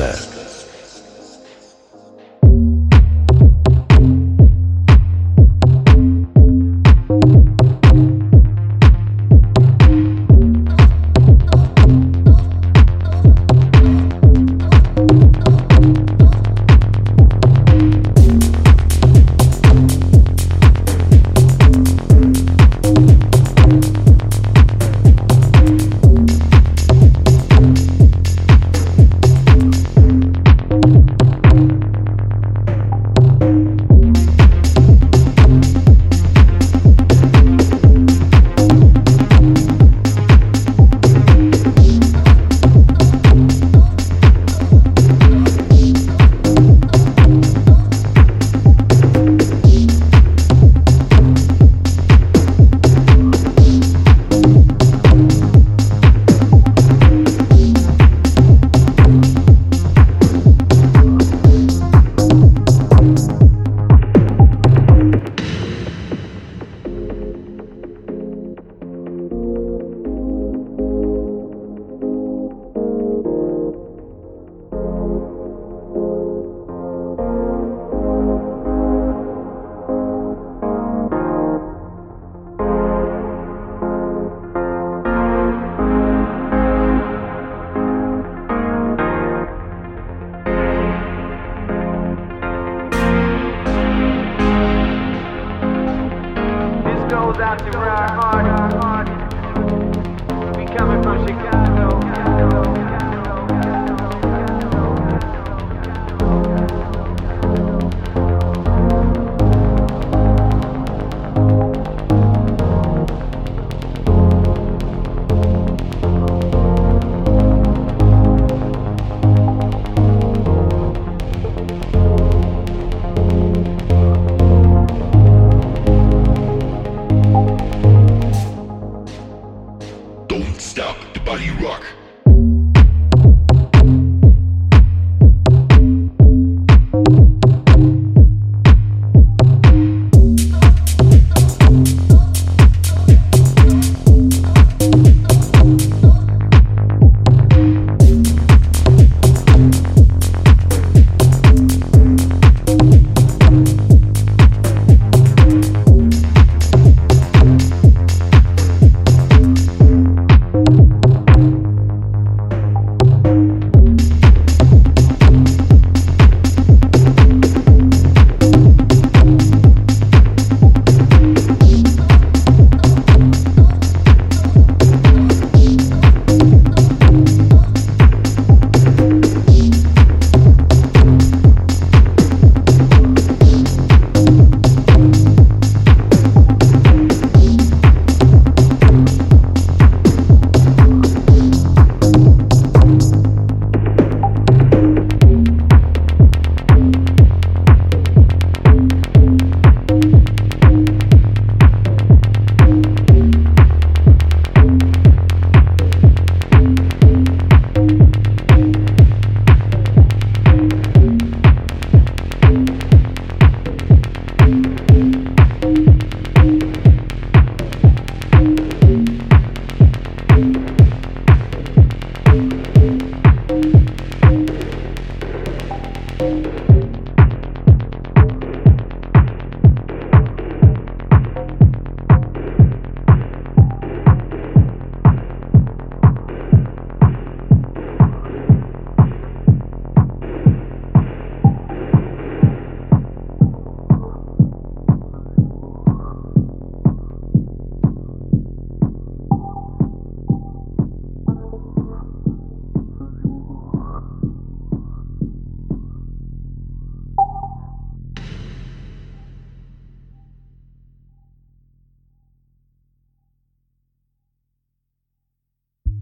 that. Out to Rod Buddy Rock.